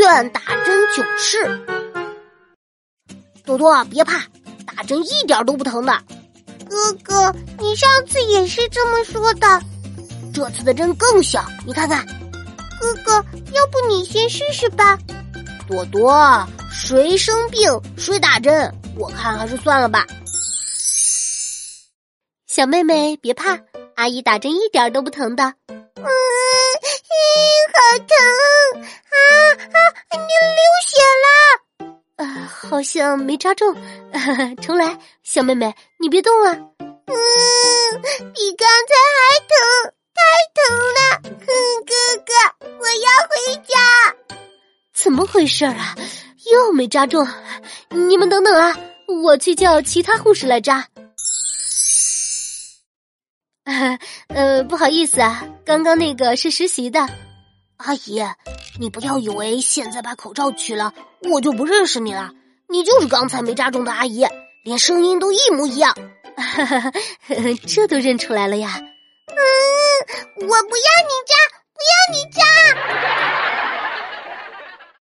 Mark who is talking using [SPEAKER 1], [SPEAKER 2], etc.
[SPEAKER 1] 愿打针糗事。多多，别怕，打针一点都不疼的。
[SPEAKER 2] 哥哥，你上次也是这么说的。
[SPEAKER 1] 这次的针更小，你看看。
[SPEAKER 2] 哥哥，要不你先试试吧。
[SPEAKER 1] 多多，谁生病谁打针，我看还是算了吧。
[SPEAKER 3] 小妹妹别怕，阿姨打针一点都不疼的。
[SPEAKER 2] 嗯，
[SPEAKER 3] 好像没扎中。重来，小妹妹，你别动啊。
[SPEAKER 2] 嗯，比刚才还疼，太疼了。哼，哥哥，我要回家。
[SPEAKER 3] 怎么回事啊？又没扎中。你们等等啊，我去叫其他护士来扎。呃，不好意思啊，刚刚那个是实习的。
[SPEAKER 1] 阿姨，你不要以为现在把口罩取了，我就不认识你了。你就是刚才没扎中的阿姨，连声音都一模一样。
[SPEAKER 3] 这都认出来了呀？
[SPEAKER 2] 嗯，我不要你扎，不要你扎。